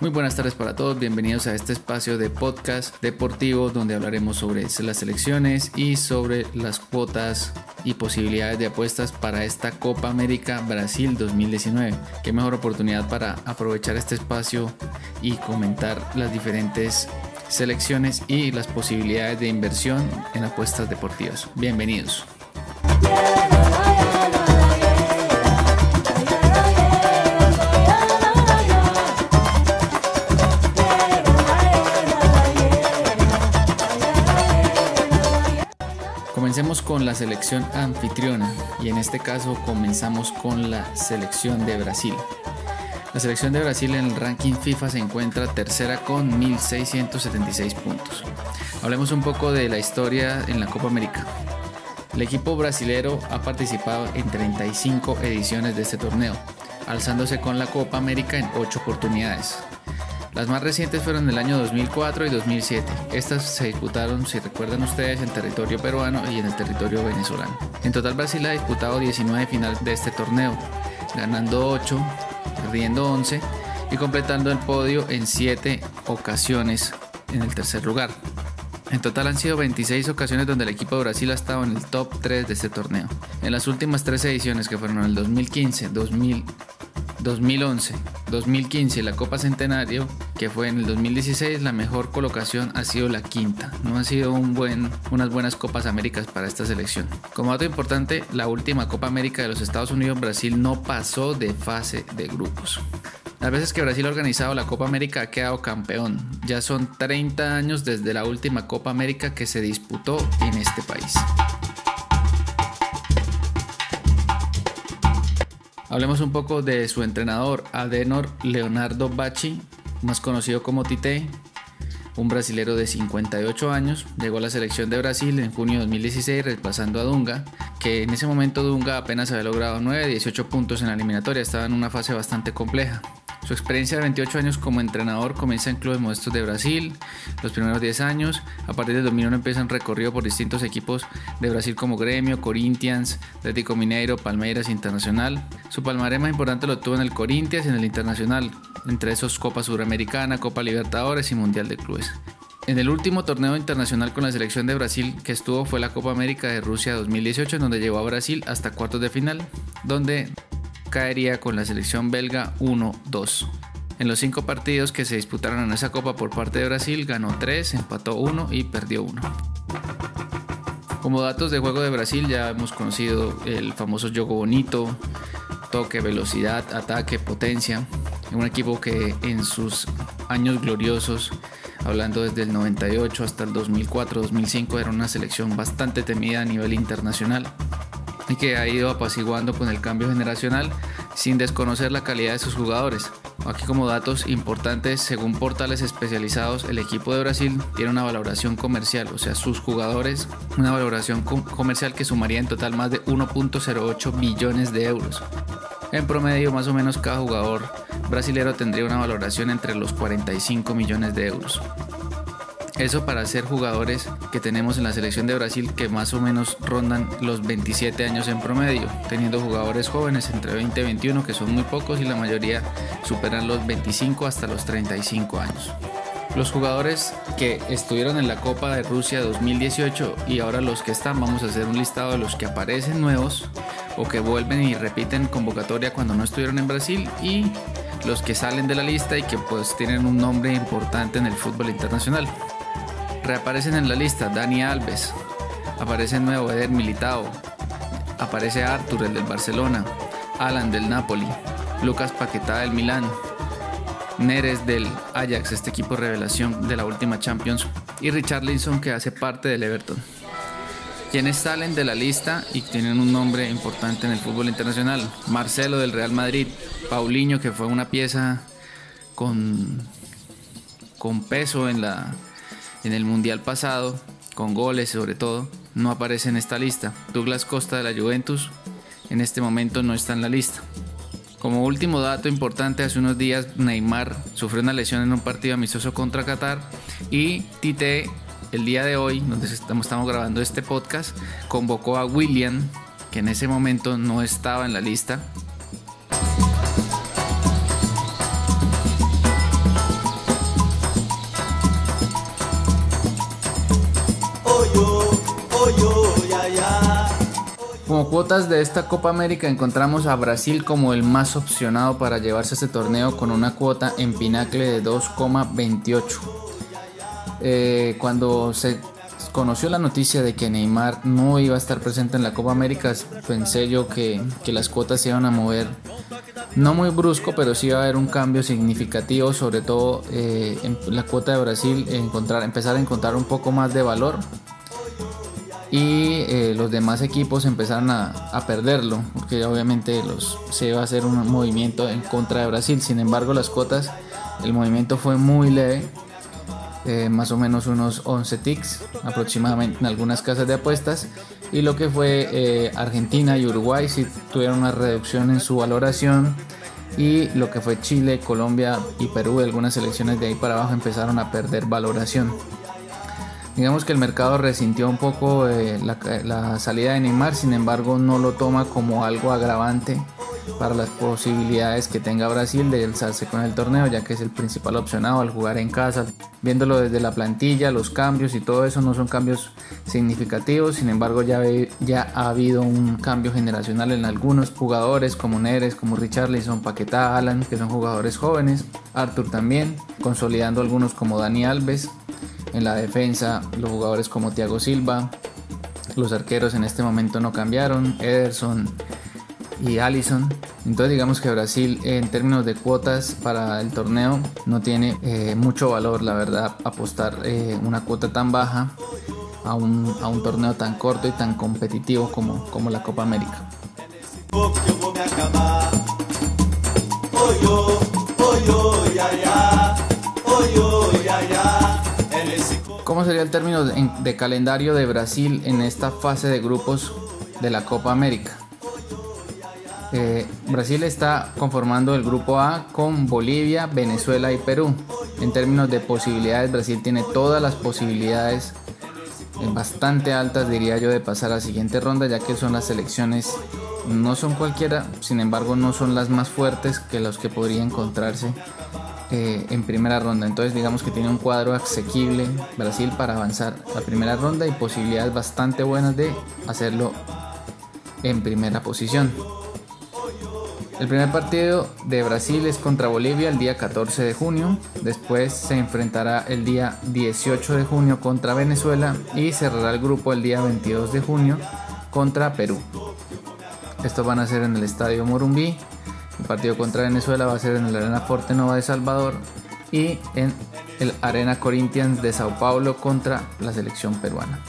Muy buenas tardes para todos, bienvenidos a este espacio de podcast deportivo donde hablaremos sobre las selecciones y sobre las cuotas y posibilidades de apuestas para esta Copa América Brasil 2019. Qué mejor oportunidad para aprovechar este espacio y comentar las diferentes selecciones y las posibilidades de inversión en apuestas deportivas. Bienvenidos. Con la selección anfitriona y en este caso comenzamos con la selección de Brasil. La selección de Brasil en el ranking FIFA se encuentra tercera con 1676 puntos. Hablemos un poco de la historia en la Copa América. El equipo brasilero ha participado en 35 ediciones de este torneo, alzándose con la Copa América en 8 oportunidades. Las más recientes fueron el año 2004 y 2007. Estas se disputaron, si recuerdan ustedes, en territorio peruano y en el territorio venezolano. En total Brasil ha disputado 19 finales de este torneo, ganando 8, perdiendo 11 y completando el podio en 7 ocasiones en el tercer lugar. En total han sido 26 ocasiones donde el equipo de Brasil ha estado en el top 3 de este torneo. En las últimas tres ediciones que fueron el 2015, 2000, 2011, 2015 y la Copa Centenario, que fue en el 2016, la mejor colocación ha sido la quinta. No han sido un buen, unas buenas Copas Américas para esta selección. Como dato importante, la última Copa América de los Estados Unidos, Brasil no pasó de fase de grupos. Las veces que Brasil ha organizado la Copa América ha quedado campeón. Ya son 30 años desde la última Copa América que se disputó en este país. Hablemos un poco de su entrenador, Adenor Leonardo Bacci, más conocido como Tite, un brasilero de 58 años, llegó a la selección de Brasil en junio de 2016 reemplazando a Dunga, que en ese momento Dunga apenas había logrado 9, 18 puntos en la eliminatoria, estaba en una fase bastante compleja. Su experiencia de 28 años como entrenador comienza en clubes modestos de Brasil, los primeros 10 años. A partir del 2001 empieza un recorrido por distintos equipos de Brasil como Gremio, Corinthians, Atlético Mineiro, Palmeiras Internacional. Su palmarés más importante lo tuvo en el Corinthians y en el Internacional, entre esos Copa Suramericana, Copa Libertadores y Mundial de Clubes. En el último torneo internacional con la selección de Brasil que estuvo fue la Copa América de Rusia 2018, en donde llevó a Brasil hasta cuartos de final, donde caería con la selección belga 1-2. En los cinco partidos que se disputaron en esa copa por parte de Brasil, ganó 3, empató 1 y perdió 1. Como datos de juego de Brasil ya hemos conocido el famoso juego bonito, toque, velocidad, ataque, potencia. Un equipo que en sus años gloriosos, hablando desde el 98 hasta el 2004-2005, era una selección bastante temida a nivel internacional y que ha ido apaciguando con el cambio generacional sin desconocer la calidad de sus jugadores. Aquí como datos importantes, según portales especializados, el equipo de Brasil tiene una valoración comercial, o sea, sus jugadores, una valoración comercial que sumaría en total más de 1.08 billones de euros. En promedio, más o menos cada jugador brasilero tendría una valoración entre los 45 millones de euros. Eso para ser jugadores que tenemos en la selección de Brasil que más o menos rondan los 27 años en promedio, teniendo jugadores jóvenes entre 20 y 21 que son muy pocos y la mayoría superan los 25 hasta los 35 años. Los jugadores que estuvieron en la Copa de Rusia 2018 y ahora los que están, vamos a hacer un listado de los que aparecen nuevos o que vuelven y repiten convocatoria cuando no estuvieron en Brasil y los que salen de la lista y que pues tienen un nombre importante en el fútbol internacional. Reaparecen en la lista Dani Alves, aparece nuevo Eder Militao, aparece Artur, el del Barcelona, Alan del Napoli, Lucas Paquetá del Milán, Neres del Ajax, este equipo revelación de la última Champions, y Richard Linson que hace parte del Everton. Quienes salen de la lista y tienen un nombre importante en el fútbol internacional, Marcelo del Real Madrid, Paulinho que fue una pieza con, con peso en la, en el Mundial pasado, con goles sobre todo, no aparece en esta lista. Douglas Costa de la Juventus en este momento no está en la lista. Como último dato importante, hace unos días Neymar sufrió una lesión en un partido amistoso contra Qatar y Tite el día de hoy, donde estamos, estamos grabando este podcast, convocó a William, que en ese momento no estaba en la lista, Como cuotas de esta Copa América encontramos a Brasil como el más opcionado para llevarse este torneo con una cuota en pinacle de 2,28. Eh, cuando se conoció la noticia de que Neymar no iba a estar presente en la Copa América, pensé yo que, las cuotas se iban a mover no muy brusco, pero sí iba a haber un cambio significativo, sobre todo eh, en la cuota de Brasil, encontrar, empezar a encontrar un poco más de valor y eh, los demás equipos empezaron a, perderlo, porque obviamente se iba a hacer un movimiento en contra de Brasil. Sin embargo, las cuotas, el movimiento fue muy leve, eh, más o menos unos 11 ticks aproximadamente en algunas casas de apuestas. Y lo que fue eh, Argentina y Uruguay sí tuvieron una reducción en su valoración. Y lo que fue Chile, Colombia y Perú, algunas selecciones de ahí para abajo empezaron a perder valoración. Digamos que el mercado resintió un poco eh, la, salida de Neymar, sin embargo no lo toma como algo agravante para las posibilidades que tenga Brasil de alzarse con el torneo, ya que es el principal opcionado al jugar en casa. Viéndolo desde la plantilla, los cambios y todo eso no son cambios significativos, sin embargo ya, ya ha habido un cambio generacional en algunos jugadores como Neres, como Richarlison, Paquetá, Alan, que son jugadores jóvenes, Arthur también, consolidando algunos como Dani Alves, en la defensa, los jugadores como Thiago Silva, los arqueros en este momento no cambiaron, Ederson y Allison. Entonces digamos que Brasil en términos de cuotas para el torneo no tiene eh, mucho valor, la verdad, apostar eh, una cuota tan baja a un, a un, torneo tan corto y tan competitivo como, como la Copa América. ¿Cómo sería el término de, calendario de Brasil en esta fase de grupos de la Copa América? Eh, Brasil está conformando el grupo A con Bolivia, Venezuela y Perú. En términos de posibilidades, Brasil tiene todas las posibilidades eh, bastante altas, diría yo, de pasar a la siguiente ronda, ya que son las selecciones, no son cualquiera, sin embargo, no son las más fuertes que los que podría encontrarse eh, en primera ronda. Entonces digamos que tiene un cuadro asequible Brasil para avanzar a primera ronda y posibilidades bastante buenas de hacerlo en primera posición. El primer partido de Brasil es contra Bolivia el día 14 de junio. Después se enfrentará el día 18 de junio contra Venezuela y cerrará el grupo el día 22 de junio contra Perú. Estos van a ser en el Estadio Morumbí el partido contra Venezuela va a ser en el Arena Forte Nova de Salvador y en el Arena Corinthians de Sao Paulo contra la selección peruana.